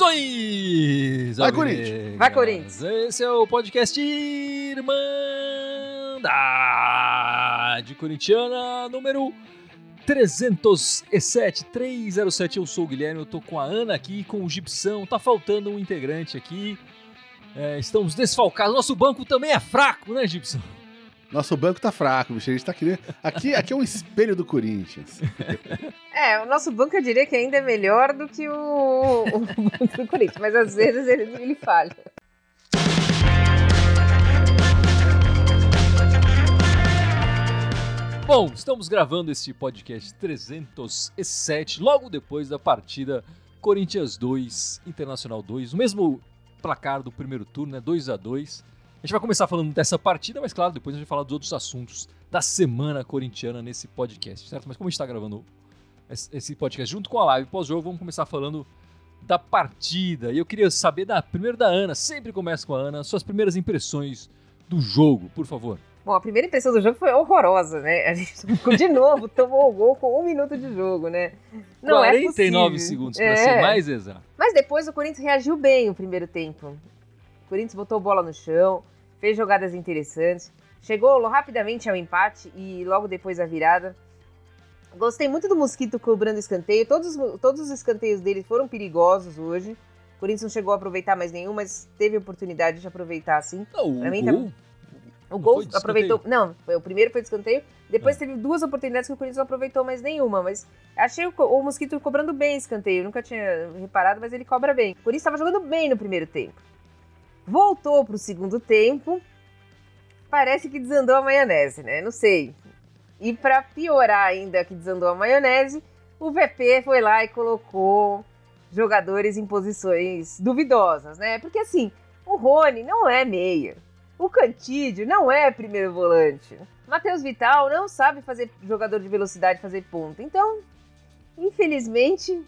Saudações! Vai, Corinthians! Vai, Corinthians! Esse é o podcast Irmandade Corintiana número 307, 307. Eu sou o Guilherme, eu tô com a Ana aqui, com o Gibson. Tá faltando um integrante aqui. É, estamos desfalcados. Nosso banco também é fraco, né, Gibson? Nosso banco tá fraco, bicho. A gente tá aqui, aqui, aqui é um espelho do Corinthians. É, o nosso banco eu diria que ainda é melhor do que o, o banco do Corinthians, mas às vezes ele, ele falha. Bom, estamos gravando esse podcast 307, logo depois da partida Corinthians 2, Internacional 2, o mesmo placar do primeiro turno, né? 2 a 2 A gente vai começar falando dessa partida, mas claro, depois a gente vai falar dos outros assuntos da semana corintiana nesse podcast, certo? Mas como a gente está gravando esse podcast junto com a live pós-jogo, vamos começar falando da partida. E eu queria saber da primeiro da Ana, sempre começa com a Ana, suas primeiras impressões do jogo, por favor. Bom, a primeira impressão do jogo foi horrorosa, né? A gente de novo tomou o gol com um minuto de jogo, né? Não 49 é segundos, para é. ser mais exato. Mas depois o Corinthians reagiu bem o primeiro tempo. O Corinthians botou bola no chão, fez jogadas interessantes, chegou rapidamente ao empate e logo depois a virada. Gostei muito do Mosquito cobrando escanteio. Todos, todos os escanteios dele foram perigosos hoje. O Corinthians não chegou a aproveitar mais nenhum, mas teve oportunidade de aproveitar sim. Não, o mim, tá... O gol aproveitou. Não, o primeiro foi de escanteio. Depois é. teve duas oportunidades que o Corinthians não aproveitou mais nenhuma. Mas achei o, o Mosquito cobrando bem escanteio. nunca tinha reparado, mas ele cobra bem. O Corinthians estava jogando bem no primeiro tempo. Voltou para o segundo tempo. Parece que desandou a maionese, né? Não sei. E para piorar ainda que desandou a maionese, o VP foi lá e colocou jogadores em posições duvidosas, né? Porque assim, o Rony não é meia. O Cantídio não é primeiro volante. Matheus Vital não sabe fazer jogador de velocidade fazer ponta. Então, infelizmente,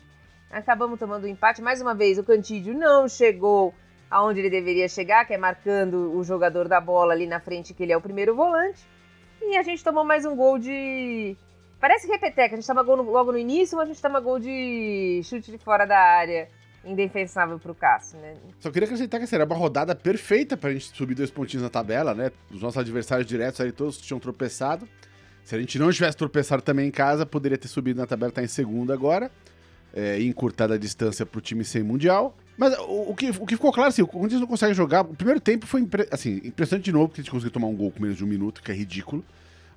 acabamos tomando um empate. Mais uma vez, o Cantídio não chegou aonde ele deveria chegar, que é marcando o jogador da bola ali na frente, que ele é o primeiro volante. E a gente tomou mais um gol de. Parece repeteca, a gente toma gol logo no início, mas a gente toma gol de chute de fora da área indefensável pro Cássio, né? Só queria acrescentar que seria uma rodada perfeita pra gente subir dois pontinhos na tabela, né? Os nossos adversários diretos aí todos tinham tropeçado. Se a gente não tivesse tropeçado também em casa, poderia ter subido na tabela, tá em segundo agora. É, e encurtado a distância pro time sem mundial. Mas o, o, que, o que ficou claro, assim, o Corinthians não consegue jogar. O primeiro tempo foi impre, assim, impressionante de novo, porque a gente conseguiu tomar um gol com menos de um minuto, que é ridículo.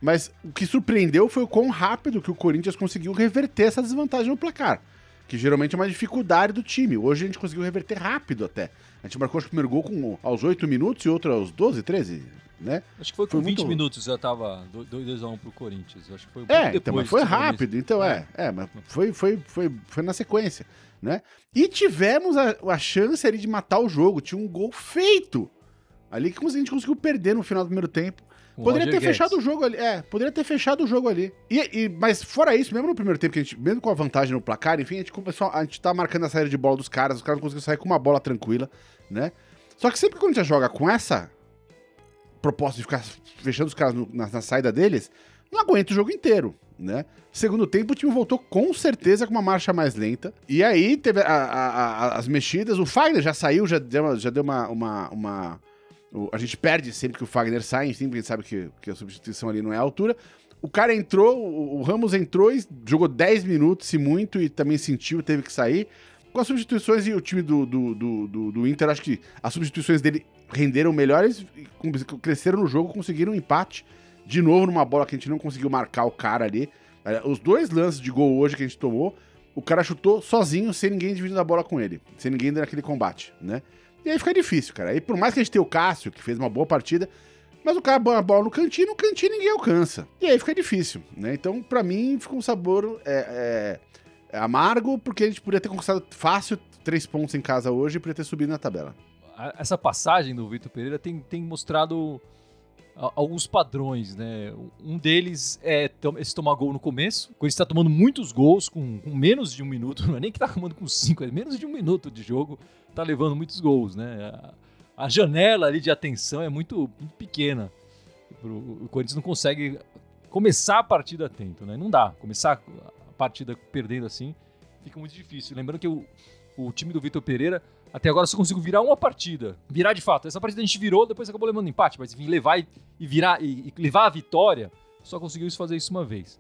Mas o que surpreendeu foi o quão rápido que o Corinthians conseguiu reverter essa desvantagem no placar que geralmente é uma dificuldade do time. Hoje a gente conseguiu reverter rápido até. A gente marcou acho, o primeiro gol com, aos 8 minutos e outro aos 12, 13, né? Acho que foi com foi 20 muito... minutos já tava 2x1 pro Corinthians. Acho que foi um É, então, mas foi rápido. Então, é, é, é, mas foi, foi, foi, foi na sequência, né? E tivemos a, a chance ali de matar o jogo. Tinha um gol feito ali que a gente conseguiu perder no final do primeiro tempo. Poderia ter Guedes. fechado o jogo ali. É, poderia ter fechado o jogo ali. E, e, mas fora isso, mesmo no primeiro tempo, que a gente, mesmo com a vantagem no placar, enfim, a gente começou. A gente tá marcando a saída de bola dos caras, os caras não conseguiram sair com uma bola tranquila, né? Só que sempre que a gente joga com essa proposta de ficar fechando os caras no, na, na saída deles, não aguenta o jogo inteiro, né? Segundo tempo, o time voltou com certeza com uma marcha mais lenta. E aí teve a, a, a, as mexidas. O Fagner já saiu, já deu, já deu uma, uma, uma a gente perde sempre que o Fagner sai, enfim, a gente sabe que, que a substituição ali não é a altura. O cara entrou, o, o Ramos entrou e jogou 10 minutos, se muito, e também sentiu, teve que sair. Com as substituições e o time do, do, do, do, do Inter, acho que as substituições dele renderam melhores, cresceram no jogo, conseguiram um empate. De novo, numa bola que a gente não conseguiu marcar o cara ali. É, os dois lances de gol hoje que a gente tomou, o cara chutou sozinho, sem ninguém dividindo a bola com ele, sem ninguém naquele combate, né? E aí fica difícil, cara. E por mais que a gente tenha o Cássio, que fez uma boa partida, mas o cara põe a bola no cantinho, no cantinho ninguém alcança. E aí fica difícil, né? Então, para mim, fica um sabor é, é, é amargo, porque a gente poderia ter conquistado fácil três pontos em casa hoje e poderia ter subido na tabela. Essa passagem do Vitor Pereira tem, tem mostrado alguns padrões, né? Um deles é esse tomar gol no começo. Quando está tomando muitos gols com, com, menos de um minuto, não é nem que está tomando com cinco, é menos de um minuto de jogo, tá levando muitos gols, né? a janela ali de atenção é muito, muito pequena. O Corinthians não consegue começar a partida atento, né? Não dá. Começar a partida perdendo assim fica muito difícil. Lembrando que o, o time do Vitor Pereira até agora só conseguiu virar uma partida. Virar de fato. Essa partida a gente virou, depois acabou levando empate, mas enfim, levar e, e virar e, e, levar a vitória, só conseguiu fazer isso uma vez.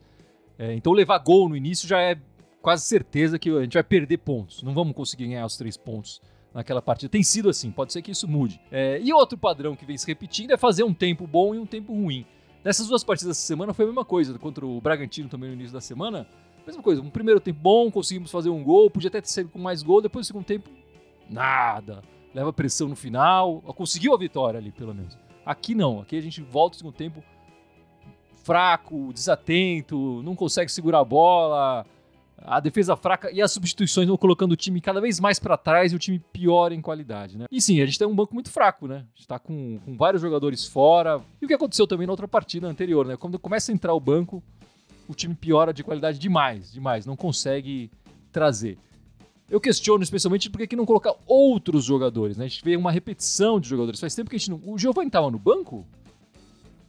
É, então levar gol no início já é quase certeza que a gente vai perder pontos. Não vamos conseguir ganhar os três pontos naquela partida. Tem sido assim, pode ser que isso mude. É, e outro padrão que vem se repetindo é fazer um tempo bom e um tempo ruim. Nessas duas partidas dessa semana foi a mesma coisa. Contra o Bragantino também no início da semana, mesma coisa. Um primeiro tempo bom, conseguimos fazer um gol, podia até ter saído com mais gol, depois do segundo tempo, nada. Leva pressão no final, conseguiu a vitória ali, pelo menos. Aqui não, aqui a gente volta no segundo tempo fraco, desatento, não consegue segurar a bola, a defesa fraca e as substituições vão colocando o time cada vez mais para trás e o time pior em qualidade, né? E sim, a gente tem um banco muito fraco, né? A gente tá com, com vários jogadores fora. E o que aconteceu também na outra partida anterior, né? Quando começa a entrar o banco, o time piora de qualidade demais, demais, não consegue trazer. Eu questiono especialmente porque que não colocar outros jogadores, né? A gente vê uma repetição de jogadores. Faz tempo que a gente não. O Giovanni tava no banco?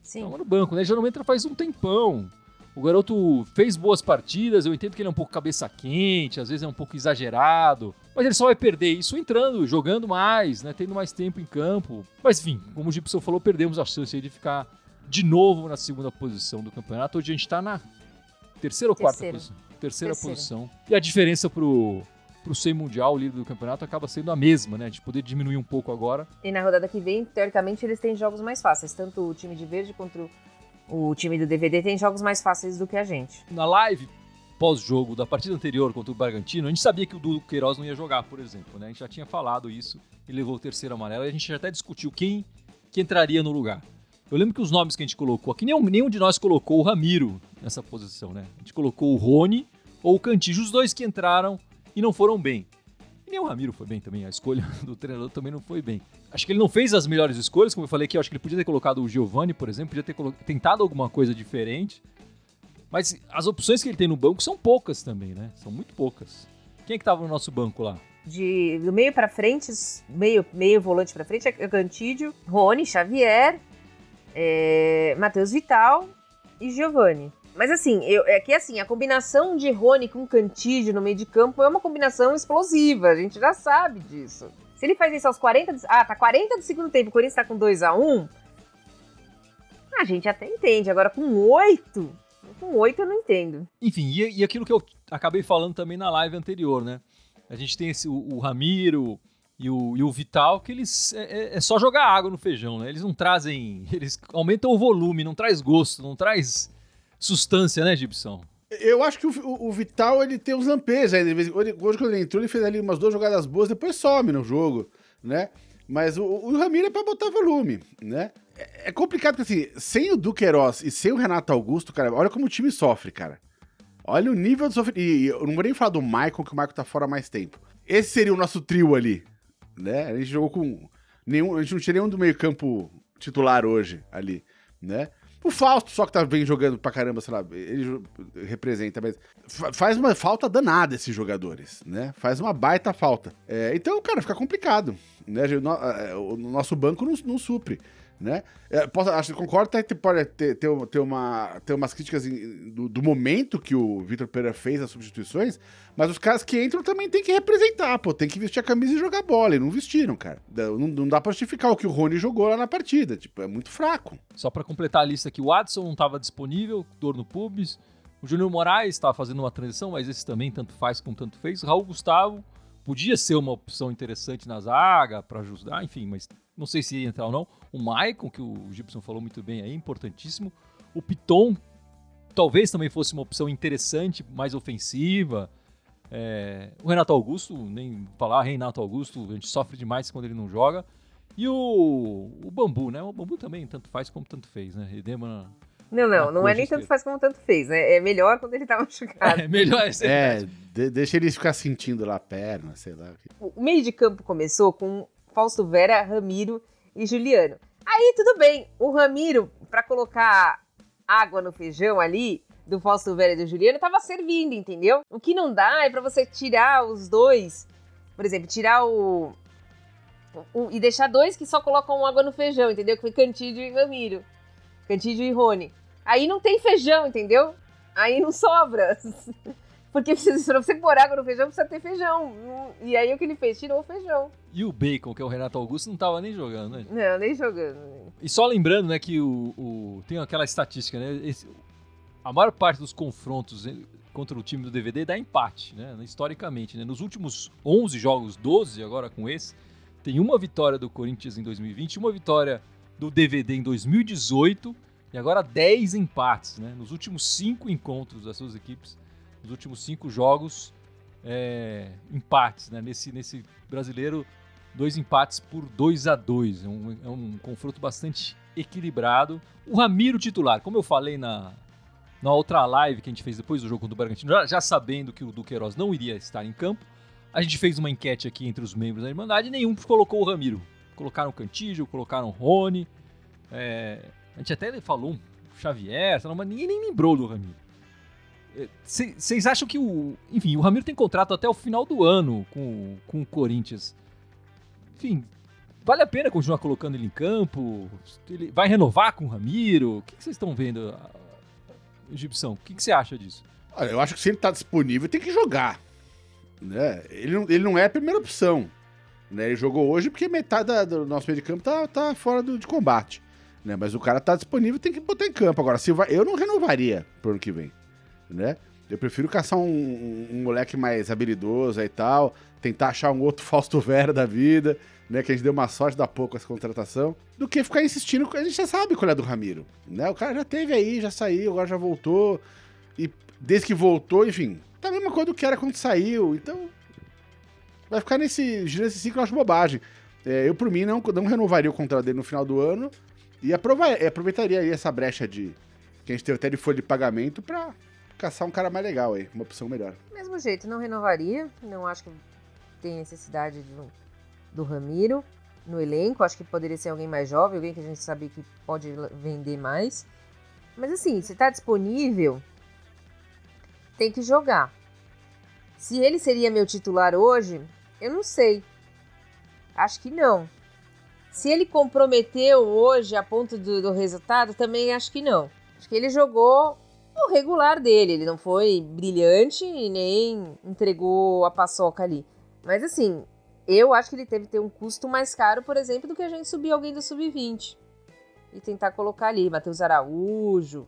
Sim. Tava no banco, né? Já não entra faz um tempão. O garoto fez boas partidas, eu entendo que ele é um pouco cabeça quente, às vezes é um pouco exagerado, mas ele só vai perder isso entrando, jogando mais, né, tendo mais tempo em campo. Mas enfim, como o Gibson falou, perdemos a chance de ficar de novo na segunda posição do campeonato. Hoje a gente está na terceira ou quarta posição? Terceira, terceira, posição. E a diferença pro pro sem mundial, o líder do campeonato, acaba sendo a mesma, né? De poder diminuir um pouco agora. E na rodada que vem, teoricamente, eles têm jogos mais fáceis, tanto o time de verde quanto o time do DVD tem jogos mais fáceis do que a gente. Na live pós-jogo da partida anterior contra o Bragantino, a gente sabia que o Dudu Queiroz não ia jogar, por exemplo, né? A gente já tinha falado isso e levou o terceiro amarelo e a gente já até discutiu quem que entraria no lugar. Eu lembro que os nomes que a gente colocou aqui, nenhum, nenhum de nós colocou o Ramiro nessa posição, né? A gente colocou o Rony ou o Cantillo, os dois que entraram e não foram bem. E nem o Ramiro foi bem também, a escolha do treinador também não foi bem. Acho que ele não fez as melhores escolhas, como eu falei aqui, eu acho que ele podia ter colocado o Giovanni, por exemplo, podia ter tentado alguma coisa diferente. Mas as opções que ele tem no banco são poucas também, né? São muito poucas. Quem é que tava no nosso banco lá? De, do meio para frente, meio, meio volante para frente, é Cantídio, Rony, Xavier, é, Matheus Vital e Giovanni. Mas assim, eu, é que assim, a combinação de Rony com Cantídio no meio de campo é uma combinação explosiva, a gente já sabe disso. Se ele faz isso aos 40. Ah, tá 40 do segundo tempo, o Corinthians tá com 2 a 1 A gente até entende. Agora com 8. Com 8 eu não entendo. Enfim, e, e aquilo que eu acabei falando também na live anterior, né? A gente tem esse, o, o Ramiro e o, e o Vital, que eles. É, é, é, só jogar água no feijão, né? Eles não trazem. Eles aumentam o volume, não traz gosto, não traz substância, né, Gibson? Eu acho que o, o, Vital ele tem uns lampejos aí. Hoje, quando ele entrou, ele fez ali umas duas jogadas boas, depois some no jogo, né? Mas o, o Ramiro é pra botar volume, né? É, é complicado porque, assim, sem o Duqueiroz e sem o Renato Augusto, cara, olha como o time sofre, cara. Olha o nível de sofrimento. E eu não vou nem falar do Michael, que o Michael tá fora há mais tempo. Esse seria o nosso trio ali, né? A gente jogou com. Nenhum, a gente não tinha nenhum do meio-campo titular hoje ali, né? O Fausto, só que tá bem jogando pra caramba, sei lá, ele representa, mas faz uma falta danada esses jogadores, né? Faz uma baita falta. É, então, cara, fica complicado, né? O nosso banco não, não supre né? É, posso, acho que concordo que pode ter, ter, ter, uma, ter umas críticas do, do, momento que o Vitor Pereira fez as substituições, mas os caras que entram também tem que representar, pô, tem que vestir a camisa e jogar bola, e não vestiram, cara. Não, não dá pra justificar o que o Rony jogou lá na partida, tipo, é muito fraco. Só para completar a lista aqui, o Adson não estava disponível, dor no pubis, o Júnior Moraes estava fazendo uma transição, mas esse também tanto faz como tanto fez, Raul Gustavo podia ser uma opção interessante na zaga para ajudar, enfim, mas não sei se ia entrar ou não. O Maicon, que o Gibson falou muito bem aí, importantíssimo. O Piton talvez também fosse uma opção interessante, mais ofensiva. É, o Renato Augusto, nem falar Renato Augusto, a gente sofre demais quando ele não joga. E o, o Bambu, né? O Bambu também tanto faz como tanto fez, né? Edema. Não, não, não é nem tanto faz como tanto fez, né? É melhor quando ele tá machucado. É melhor. É, é de, deixa ele ficar sentindo lá a perna, sei lá. O meio de campo começou com Fausto Vera, Ramiro e Juliano. Aí tudo bem, o Ramiro, para colocar água no feijão ali, do Fausto Vera e do Juliano, tava servindo, entendeu? O que não dá é para você tirar os dois, por exemplo, tirar o um, e deixar dois que só colocam água no feijão, entendeu? Que foi Cantídio e Ramiro. Cantídio e Rony. Aí não tem feijão, entendeu? Aí não sobra. Porque precisa, você pôr água no feijão, precisa ter feijão. E aí o que ele fez? Tirou o feijão. E o Bacon, que é o Renato Augusto, não tava nem jogando, né? Não, nem jogando. E só lembrando, né, que o, o tem aquela estatística, né? Esse, a maior parte dos confrontos contra o time do DVD dá empate, né? Historicamente, né? Nos últimos 11 jogos, 12 agora com esse, tem uma vitória do Corinthians em 2020, uma vitória do DVD em 2018 e agora 10 empates, né? Nos últimos 5 encontros das suas equipes nos últimos cinco jogos, é, empates, né? Nesse, nesse brasileiro, dois empates por 2 a 2 é um, é um confronto bastante equilibrado. O Ramiro titular, como eu falei na, na outra live que a gente fez depois do jogo contra o Bragantino, já, já sabendo que o Duqueiroz não iria estar em campo, a gente fez uma enquete aqui entre os membros da Irmandade e nenhum colocou o Ramiro. Colocaram Cantígio, colocaram Rony. É, a gente até falou um Xavier, mas ninguém nem lembrou do Ramiro. Vocês acham que o. Enfim, o Ramiro tem contrato até o final do ano com, com o Corinthians. Enfim, vale a pena continuar colocando ele em campo? Ele vai renovar com o Ramiro? O que vocês estão vendo, Egipção? O que você acha disso? Olha, eu acho que se ele está disponível, tem que jogar. Né? Ele, não, ele não é a primeira opção. Né? Ele jogou hoje porque metade da, do nosso meio de campo tá, tá fora do, de combate. Né? Mas o cara tá disponível, tem que botar em campo. Agora, se vai, eu não renovaria pro ano que vem né? Eu prefiro caçar um, um, um, moleque mais habilidoso e tal, tentar achar um outro Fausto Vera da vida, né? Que a gente deu uma sorte da pouco essa contratação, do que ficar insistindo. A gente já sabe qual é do Ramiro, né? O cara já teve aí, já saiu, agora já voltou. E desde que voltou, enfim, tá a mesma coisa do que era quando saiu. Então, vai ficar nesse, nesse ciclo, eu acho bobagem. É, eu, por mim, não, não renovaria o contrato dele no final do ano e aproveitaria aí essa brecha de que a gente teve até de folha de pagamento para caçar um cara mais legal aí, uma opção melhor. Mesmo jeito, não renovaria. Não acho que tem necessidade de, do Ramiro no elenco. Acho que poderia ser alguém mais jovem, alguém que a gente sabe que pode vender mais. Mas assim, se tá disponível, tem que jogar. Se ele seria meu titular hoje, eu não sei. Acho que não. Se ele comprometeu hoje a ponto do, do resultado, também acho que não. Acho que ele jogou o regular dele. Ele não foi brilhante e nem entregou a paçoca ali. Mas assim, eu acho que ele teve que ter um custo mais caro, por exemplo, do que a gente subir alguém do sub-20 e tentar colocar ali Matheus Araújo,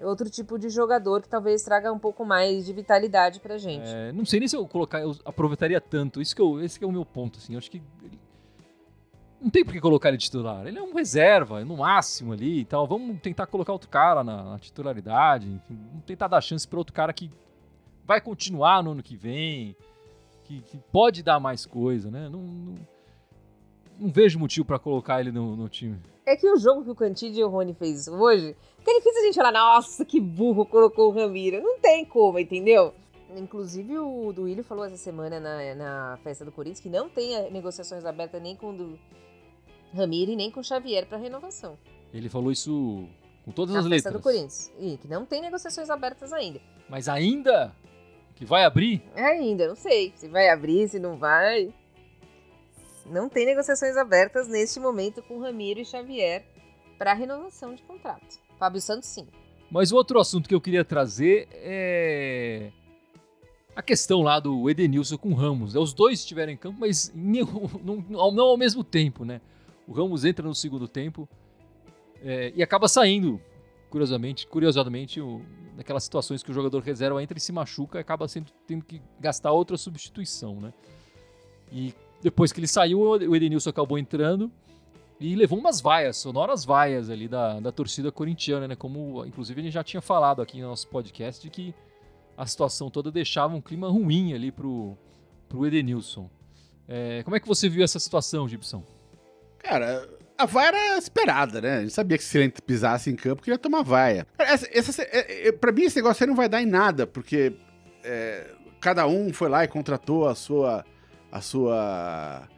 outro tipo de jogador que talvez traga um pouco mais de vitalidade pra gente. É, não sei nem se eu colocar, eu aproveitaria tanto. Isso que eu, esse que é o meu ponto, assim. Eu acho que não tem por que colocar ele titular. Ele é um reserva, no máximo ali e tal. Vamos tentar colocar outro cara na, na titularidade. Enfim, vamos tentar dar chance para outro cara que vai continuar no ano que vem, que, que pode dar mais coisa, né? Não, não, não vejo motivo para colocar ele no, no, time. É que o jogo que o Cantídio e o Rony fez hoje, que ele fez a gente falar, nossa, que burro colocou o Ramiro. Não tem como, entendeu? Inclusive, o Duílio falou essa semana na, na festa do Corinthians que não tem negociações abertas nem com o do Ramiro e nem com o Xavier para renovação. Ele falou isso com todas na as festa letras. do Corinthians. E que não tem negociações abertas ainda. Mas ainda? Que vai abrir? É ainda, não sei. Se vai abrir, se não vai. Não tem negociações abertas neste momento com Ramiro e Xavier para renovação de contrato. Fábio Santos, sim. Mas outro assunto que eu queria trazer é a questão lá do Edenilson com o Ramos. Os dois estiveram em campo, mas não, não ao mesmo tempo, né? O Ramos entra no segundo tempo é, e acaba saindo, curiosamente, curiosamente, o, naquelas situações que o jogador reserva entra e se machuca, acaba sendo, tendo que gastar outra substituição, né? E depois que ele saiu, o Edenilson acabou entrando e levou umas vaias, sonoras vaias ali da, da torcida corintiana, né? Como, inclusive, gente já tinha falado aqui no nosso podcast de que a situação toda deixava um clima ruim ali pro, pro Edenilson. É, como é que você viu essa situação, Gibson? Cara, a vaia era esperada, né? A gente sabia que se ele pisasse em campo, que ia tomar vaia. Essa, essa, é, é, pra mim, esse negócio aí não vai dar em nada, porque é, cada um foi lá e contratou a sua. A sua.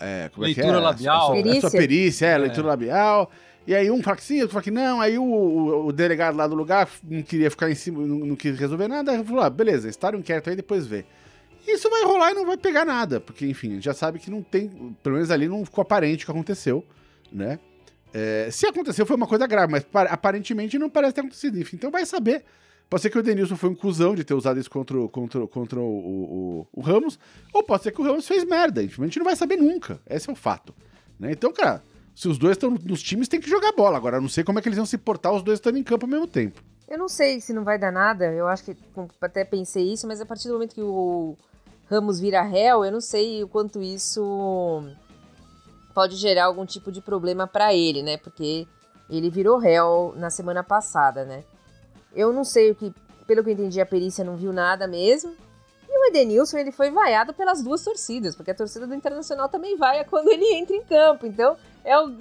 É, como leitura é que é? labial. A sua, perícia. A sua perícia, é, leitura labial. E aí um fala que sim, outro fala que não. Aí o, o, o, delegado lá do lugar não queria ficar em cima, não, não quis resolver nada. Falou, ah, beleza, está um inquérito aí, depois vê. isso vai rolar e não vai pegar nada, porque, enfim, a gente já sabe que não tem, pelo menos ali não ficou aparente o que aconteceu, né? É, se aconteceu, foi uma coisa grave, mas aparentemente não parece ter acontecido. Enfim, então vai saber. Pode ser que o Denilson foi um cuzão de ter usado isso contra, contra, contra o, o, o, Ramos, ou pode ser que o Ramos fez merda. A gente não vai saber nunca. Esse é o fato. Né? Então, cara, se os dois estão nos times, tem que jogar bola. Agora, eu não sei como é que eles vão se portar os dois estando em campo ao mesmo tempo. Eu não sei se não vai dar nada. Eu acho que até pensei isso, mas a partir do momento que o Ramos vira réu, eu não sei o quanto isso pode gerar algum tipo de problema para ele, né? Porque ele virou réu na semana passada, né? Eu não sei o que, pelo que eu entendi, a perícia não viu nada mesmo. E o Edenilson, ele foi vaiado pelas duas torcidas, porque a torcida do Internacional também vaia quando ele entra em campo. Então, é o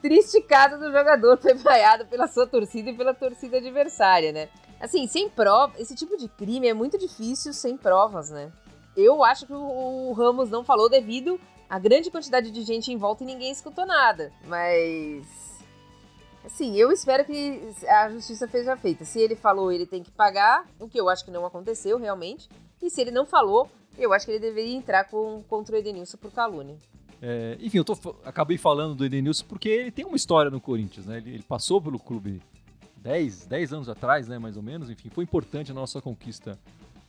triste caso do jogador foi vaiado pela sua torcida e pela torcida adversária, né? Assim, sem prova, esse tipo de crime é muito difícil sem provas, né? Eu acho que o Ramos não falou devido à grande quantidade de gente em volta e ninguém escutou nada. Mas Sim, eu espero que a justiça seja feita. Se ele falou, ele tem que pagar, o que eu acho que não aconteceu realmente. E se ele não falou, eu acho que ele deveria entrar com, contra o Edenilson por calúnia. É, enfim, eu tô, acabei falando do Edenilson porque ele tem uma história no Corinthians, né? Ele, ele, passou pelo clube 10, 10 anos atrás, né? Mais ou menos. Enfim, foi importante a nossa conquista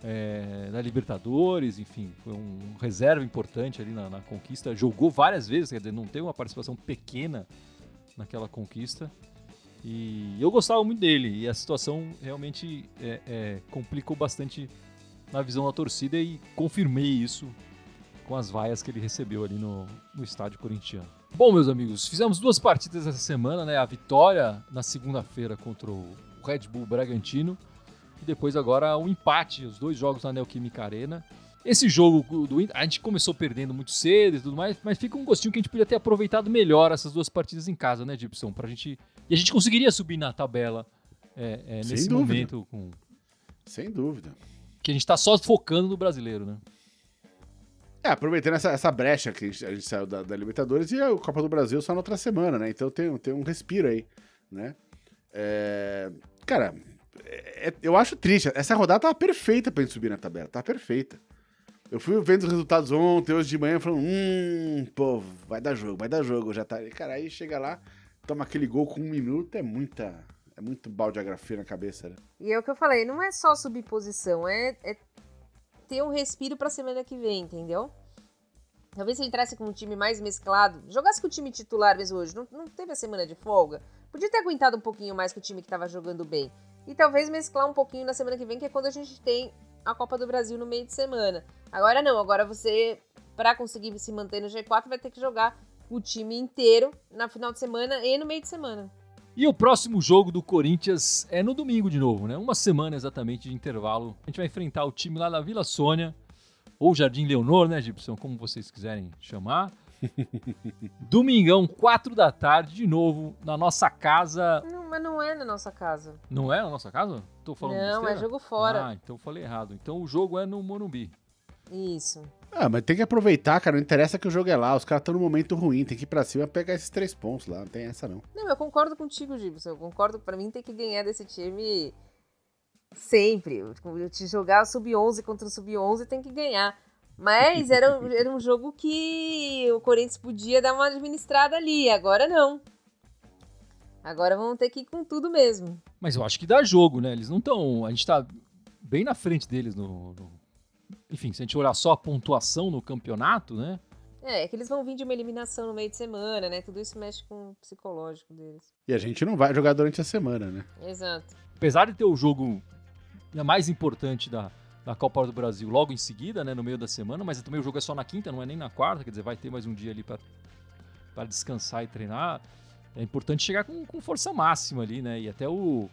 é, da Libertadores, enfim, foi um reserva importante ali na, na conquista. Jogou várias vezes, quer dizer, não teve uma participação pequena naquela conquista. E eu gostava muito dele. E a situação realmente é, é, complicou bastante na visão da torcida e confirmei isso com as vaias que ele recebeu ali no, no estádio corintiano. Bom, meus amigos, fizemos duas partidas essa semana, né? A vitória na segunda-feira contra o Red Bull Bragantino e depois agora o empate, os dois jogos na Neoquímica Arena. Esse jogo do Inter, a gente começou perdendo muito cedo e tudo mais, mas fica um gostinho que a gente podia ter aproveitado melhor essas duas partidas em casa, né, Gibson? Pra gente. E a gente conseguiria subir na tabela é, é, nesse dúvida. momento com. Sem dúvida. Que a gente tá só focando no brasileiro, né? É, aproveitando essa, essa brecha que a gente, a gente saiu da, da, Libertadores e a Copa do Brasil só na outra semana, né? Então tem, tem um respiro aí, né? É, cara, é, é eu acho triste. Essa rodada tava perfeita pra gente subir na tabela, tá perfeita. Eu fui vendo os resultados ontem, hoje de manhã, falando, hum, pô, vai dar jogo, vai dar jogo, já tá. E, cara, aí chega lá, toma aquele gol com um minuto, é muita. É muito baldeografia na cabeça, né? E é o que eu falei, não é só subir posição, é, é ter um respiro pra semana que vem, entendeu? Talvez se entrasse com um time mais mesclado, jogasse com o time titular mesmo hoje, não, não teve a semana de folga, podia ter aguentado um pouquinho mais com o time que tava jogando bem. E talvez mesclar um pouquinho na semana que vem, que é quando a gente tem a Copa do Brasil no meio de semana. Agora não, agora você, para conseguir se manter no G4, vai ter que jogar o time inteiro na final de semana e no meio de semana. E o próximo jogo do Corinthians é no domingo de novo, né? Uma semana exatamente de intervalo. A gente vai enfrentar o time lá da Vila Sônia, ou Jardim Leonor, né, Gibson? Como vocês quiserem chamar. Domingão, 4 da tarde, de novo, na nossa casa. Não, é na nossa casa. Não é na nossa casa? Tô falando Não, besteira? é jogo fora. Ah, então eu falei errado. Então o jogo é no Morumbi. Isso. Ah, mas tem que aproveitar, cara. Não interessa que o jogo é lá. Os caras estão num momento ruim. Tem que ir pra cima e pegar esses três pontos lá. Não tem essa, não. Não, eu concordo contigo, Gibson. Eu concordo. Pra mim, tem que ganhar desse time sempre. Te jogar sub-11 contra o sub-11 tem que ganhar. Mas era, era um jogo que o Corinthians podia dar uma administrada ali. Agora não. Agora vamos ter que ir com tudo mesmo. Mas eu acho que dá jogo, né? Eles não estão. A gente tá bem na frente deles no, no, Enfim, se a gente olhar só a pontuação no campeonato, né? É, é que eles vão vir de uma eliminação no meio de semana, né? Tudo isso mexe com o psicológico deles. E a gente não vai jogar durante a semana, né? Exato. Apesar de ter o jogo mais importante da, da Copa do Brasil logo em seguida, né, no meio da semana, mas também o jogo é só na quinta, não é nem na quarta, quer dizer, vai ter mais um dia ali para descansar e treinar. É importante chegar com, com, força máxima ali, né? E até o,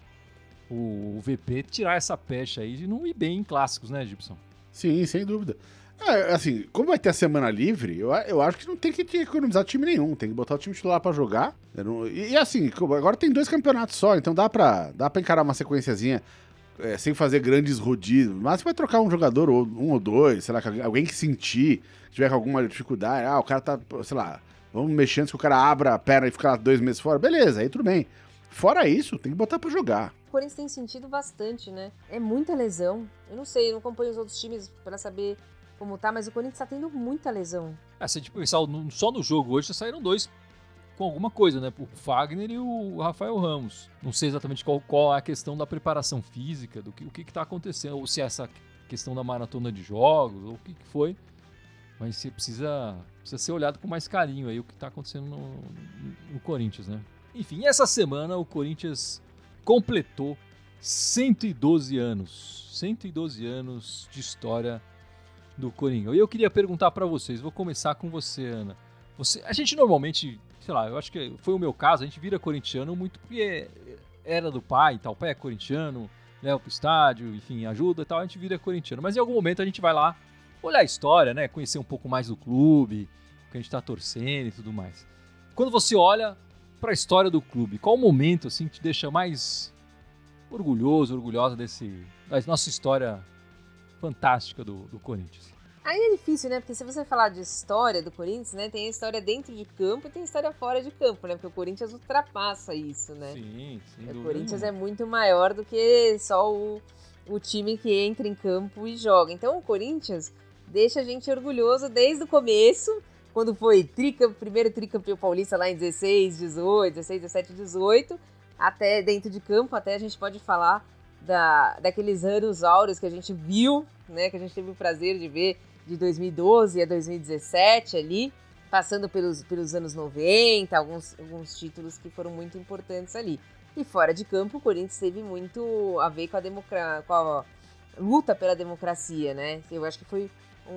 o, o VP tirar essa pecha aí de não ir bem em clássicos, né, Gibson? Sim, sem dúvida. É, assim, como vai ter a semana livre, eu, eu acho que não tem que economizar time nenhum, tem que botar o time titular para jogar. Não, e, e, assim, agora tem dois campeonatos só, então dá pra, dá pra encarar uma sequenciazinha é, sem fazer grandes rodízios. Mas você vai trocar um jogador, ou um ou dois, sei lá, alguém que sentir, tiver com alguma dificuldade. Ah, o cara tá, sei lá, vamos mexer antes que o cara abra a perna e ficar dois meses fora. Beleza, aí tudo bem. Fora isso, tem que botar para jogar. O Corinthians tem sentido bastante, né? É muita lesão. Eu não sei, eu não acompanho os outros times para saber como tá, mas o Corinthians tá tendo muita lesão. É, se a gente pensar só no jogo hoje, saíram dois com alguma coisa, né? O Fagner e o Rafael Ramos. Não sei exatamente qual, qual é a questão da preparação física, do que o que está acontecendo, ou se é essa questão da maratona de jogos, ou o que, que foi. Mas você precisa, precisa ser olhado com mais carinho aí o que está acontecendo no, no Corinthians, né? Enfim, essa semana o Corinthians completou 112 anos. 112 anos de história do Coringão. E eu queria perguntar para vocês, vou começar com você, Ana. Você, a gente normalmente, sei lá, eu acho que foi o meu caso, a gente vira corintiano muito porque era do pai e tal, o pai é corintiano, leva pro estádio, enfim, ajuda e tal, a gente vira corintiano. Mas em algum momento a gente vai lá olhar a história, né, conhecer um pouco mais do clube, o que a gente tá torcendo e tudo mais. Quando você olha para a história do clube, qual o momento assim que te deixa mais orgulhoso, orgulhosa desse da nossa história fantástica do, do Corinthians? Aí é difícil, né? Porque se você falar de história do Corinthians, né? Tem a história dentro de campo e tem a história fora de campo, né? Porque o Corinthians ultrapassa isso, né? Sim, sim. O Corinthians é muito maior do que só o, o time que entra em campo e joga. Então o Corinthians deixa a gente orgulhoso desde o começo, quando foi primeiro tricampeão paulista lá em 16, 18, 16, 17, 18, até dentro de campo, até a gente pode falar da, daqueles anos áureos que a gente viu, né? Que a gente teve o prazer de ver de 2012 a 2017 ali, passando pelos, pelos anos 90, alguns, alguns títulos que foram muito importantes ali. E fora de campo, o Corinthians teve muito a ver com a, democra com a luta pela democracia, né? Eu acho que foi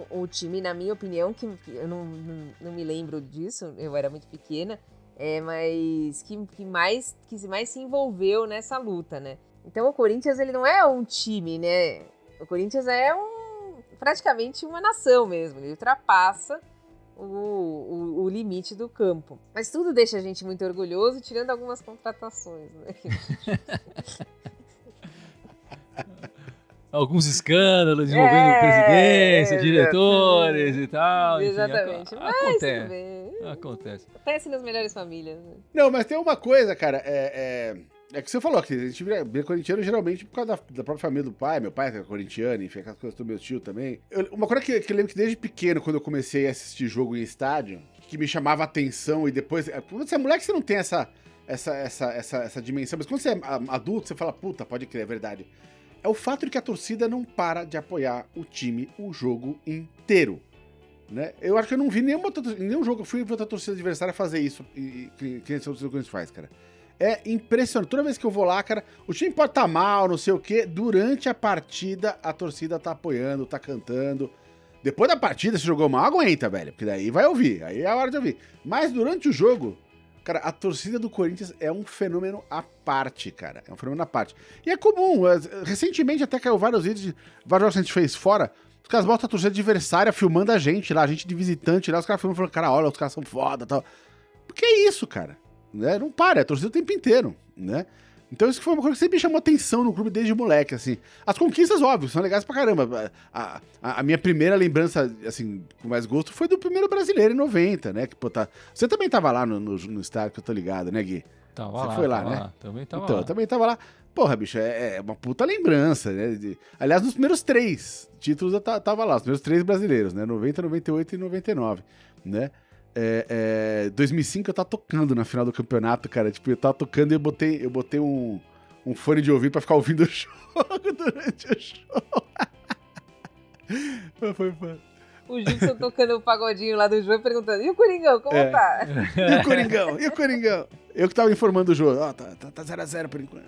o, o time, na minha opinião, que, que eu não, não, não, me lembro disso, eu era muito pequena, é, mas que, que, mais, que mais se envolveu nessa luta, né? Então o Corinthians ele não é um time, né? O Corinthians é um praticamente uma nação mesmo. Ele ultrapassa o, o, o, limite do campo. Mas tudo deixa a gente muito orgulhoso, tirando algumas contratações. Né? Alguns escândalos envolvendo é, presidência, diretores e tal. Exatamente. Enfim, acontece. Acontece. Acontece nas melhores famílias. Né? Não, mas tem uma coisa, cara. É, é é que você falou que a gente vira, corintiano geralmente por causa da, da, própria família do pai. Meu pai é corintiano, enfim, aquelas coisas do meu tio também. Eu, uma coisa que, que eu lembro que desde pequeno, quando eu comecei a assistir jogo em estádio, que me chamava a atenção e depois. É, quando você é moleque, você não tem essa, essa, essa, essa, essa dimensão. Mas quando você é adulto, você fala, puta, pode crer, é verdade. É o fato de que a torcida não para de apoiar o time o jogo inteiro. Né? Eu acho que eu não vi nenhuma, nenhum jogo, eu fui ver outra torcida adversária fazer isso, que, que, que a torcida faz, cara é impressionante. Toda vez que eu vou lá, cara, o time pode estar tá mal, não sei o quê. Durante a partida, a torcida tá apoiando, tá cantando. Depois da partida, se jogou mal, aguenta, velho. Porque daí vai ouvir. Aí é a hora de ouvir. Mas durante o jogo, cara, a torcida do Corinthians é um fenômeno à parte, cara. É um fenômeno à parte. E é comum. É, recentemente até caiu vários vídeos de vários jogos que a gente fez fora. Os caras botam a torcida adversária filmando a gente lá, a gente de visitante lá. Os caras filmam falando, cara, olha, os caras são foda tal. Porque é isso, cara né? Não para, é torcida o tempo inteiro, né? Então isso foi uma coisa que sempre me chamou atenção no clube desde moleque, assim. As conquistas, óbvio, são legais pra caramba. A, a, a, minha primeira lembrança, assim, com mais gosto, foi do primeiro brasileiro em 90, né? Que, pô, tá... Você também tava lá no, no, no estádio, que eu tô ligado, né, Gui? Tava Você lá, foi lá, né? Lá. Também tava então, lá. eu também tava lá. Porra, bicho, é, é uma puta lembrança, né? De... Aliás, nos primeiros três títulos eu tava lá, os primeiros três brasileiros, né? 90, 98 e 99, né? É, é, 2005 eu tava tocando na final do campeonato, cara. Tipo, eu tava tocando e eu botei, eu botei um, um fone de ouvido pra ficar ouvindo o jogo durante o show. foi, foi. O Gilson tocando o pagodinho lá do jogo perguntando: e o Coringão, como é. tá? E o Coringão? E o Coringão? Eu que tava informando o jogo. Ó, oh, tá 0x0 tá, tá zero por enquanto.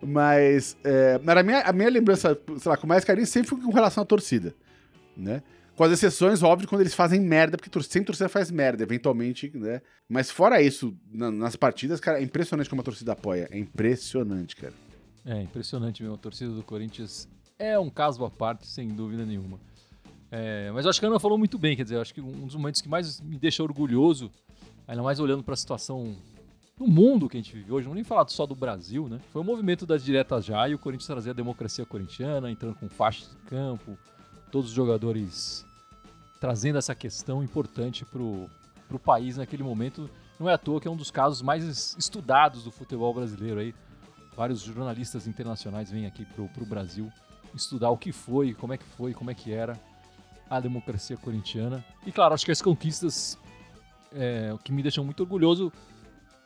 Mas, é, a, minha, a minha lembrança, sei lá, com mais carinho sempre foi com relação à torcida, né? Com as exceções, óbvio, quando eles fazem merda, porque sempre torcida faz merda, eventualmente, né? Mas fora isso, na, nas partidas, cara, é impressionante como a torcida apoia. É impressionante, cara. É, impressionante mesmo. A torcida do Corinthians é um caso à parte, sem dúvida nenhuma. É, mas eu acho que a Ana falou muito bem, quer dizer, eu acho que um dos momentos que mais me deixa orgulhoso, ainda mais olhando para a situação do mundo que a gente vive hoje, não nem falar só do Brasil, né? Foi o movimento das diretas já e o Corinthians trazer a democracia corintiana, entrando com faixas de campo, todos os jogadores trazendo essa questão importante para o país naquele momento. Não é à toa que é um dos casos mais estudados do futebol brasileiro aí. Vários jornalistas internacionais vêm aqui para o Brasil estudar o que foi, como é que foi, como é que era a democracia corintiana. E claro, acho que as conquistas é, que me deixam muito orgulhoso,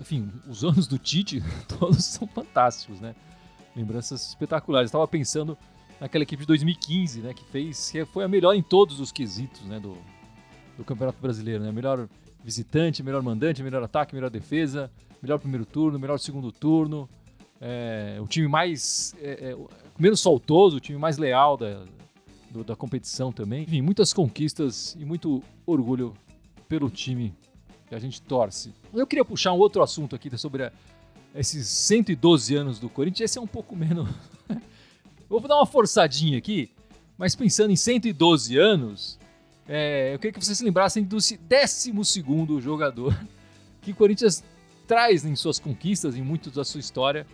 enfim, os anos do Tite todos são fantásticos, né? Lembranças espetaculares. Estava pensando naquela equipe de 2015, né, que fez, que foi a melhor em todos os quesitos, né, do, do Campeonato Brasileiro, né? Melhor visitante, melhor mandante, melhor ataque, melhor defesa, melhor primeiro turno, melhor segundo turno. É, o time mais é, é, menos soltoso, o time mais leal da, do, da competição também. Enfim, muitas conquistas e muito orgulho pelo time que a gente torce. Eu queria puxar um outro assunto aqui sobre a, esses 112 anos do Corinthians. Esse é um pouco menos. Vou dar uma forçadinha aqui, mas pensando em 112 anos, é, eu queria que vocês se lembrassem do 12 jogador que o Corinthians traz em suas conquistas, em muito da sua história,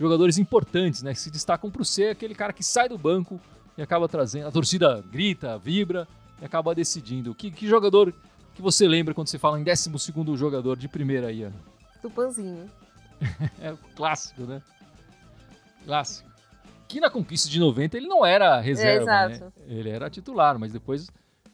jogadores importantes, né? Que se destacam por ser aquele cara que sai do banco e acaba trazendo. A torcida grita, vibra e acaba decidindo. Que, que jogador que você lembra quando você fala em 12 jogador de primeira aí, Ana? Tupanzinho. é clássico, né? Clássico. Que na conquista de 90 ele não era reserva, é, né? Ele era titular, mas depois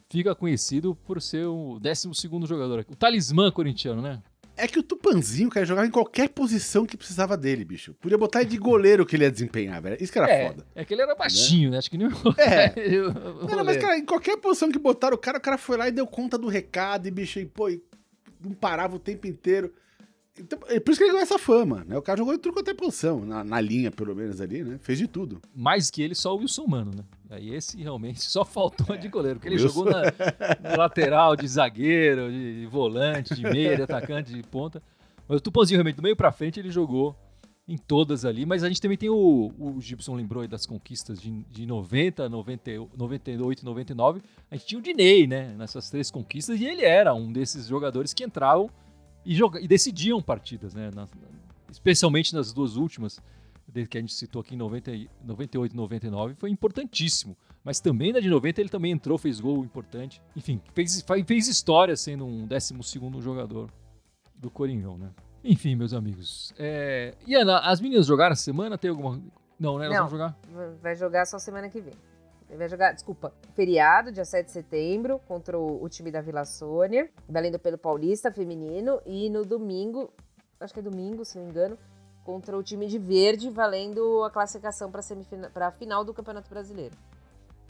fica conhecido por ser o 12 jogador. O talismã corintiano, né? É que o Tupanzinho, cara, jogava em qualquer posição que precisava dele, bicho. Podia botar ele de goleiro que ele ia desempenhar, velho. Isso que era é, foda. É que ele era baixinho, né? né? Acho que nem É. não, mas, cara, em qualquer posição que botaram, o cara, o cara foi lá e deu conta do recado e, bicho, e, pô, e não parava o tempo inteiro. Então, é por isso que ele ganhou essa fama, né? O cara jogou em tudo quanto é posição, na, na, linha, pelo menos ali, né? Fez de tudo. Mais que ele, só o Wilson Mano, né? Aí esse realmente só faltou é, de goleiro, porque ele Wilson... jogou na, lateral, de zagueiro, de, de volante, de meia, de atacante, de ponta. Mas o Tupãozinho realmente, do meio pra frente, ele jogou em todas ali. Mas a gente também tem o, o Gibson lembrou aí das conquistas de, de 90, 90, 98 99. A gente tinha o Diney, né? Nessas três conquistas, e ele era um desses jogadores que entravam e, joga, e decidiam partidas, né? Especialmente nas duas últimas, que a gente citou aqui em 90, 98 e 99, foi importantíssimo. Mas também na de 90 ele também entrou, fez gol importante. Enfim, fez, fez história sendo um 12 jogador do Coringão, né? Enfim, meus amigos. É... E Ana, as meninas jogaram essa semana? Tem alguma. Não, né? Elas Não, vão jogar? Vai jogar só semana que vem. Vai jogar, desculpa, feriado, dia 7 de setembro, contra o, o time da Vila Sônia, valendo pelo Paulista feminino. E no domingo, acho que é domingo, se não me engano, contra o time de verde, valendo a classificação para a final do Campeonato Brasileiro.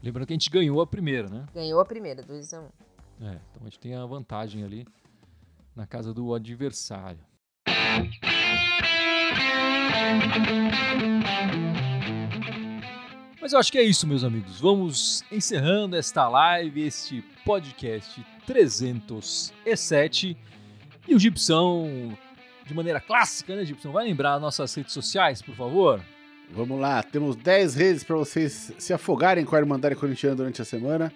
Lembrando que a gente ganhou a primeira, né? Ganhou a primeira, 2 a 1 um. É, então a gente tem a vantagem ali na casa do adversário. Mas eu acho que é isso, meus amigos. Vamos encerrando esta live, este podcast 307. E o Gibson, de maneira clássica, né, Gibson? Vai lembrar nossas redes sociais, por favor? Vamos lá, temos 10 redes para vocês se afogarem com a Irmandade Corintiana durante a semana.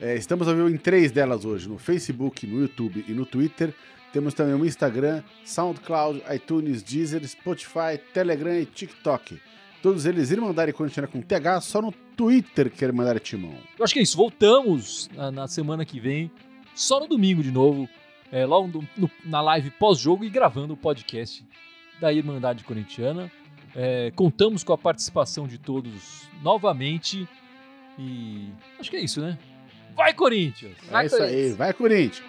É, estamos ao vivo em três delas hoje: no Facebook, no YouTube e no Twitter. Temos também o Instagram, SoundCloud, iTunes, Deezer, Spotify, Telegram e TikTok. Todos eles Irmandade Corintiana com TH, só no Twitter que é Irmandade Timão. Eu acho que é isso. Voltamos na, na semana que vem, só no domingo de novo, é, logo no, no, na live pós-jogo e gravando o podcast da Irmandade Corintiana. É, contamos com a participação de todos novamente e acho que é isso, né? Vai, Corinthians! Vai, é isso Corinthians. aí, vai, Corinthians!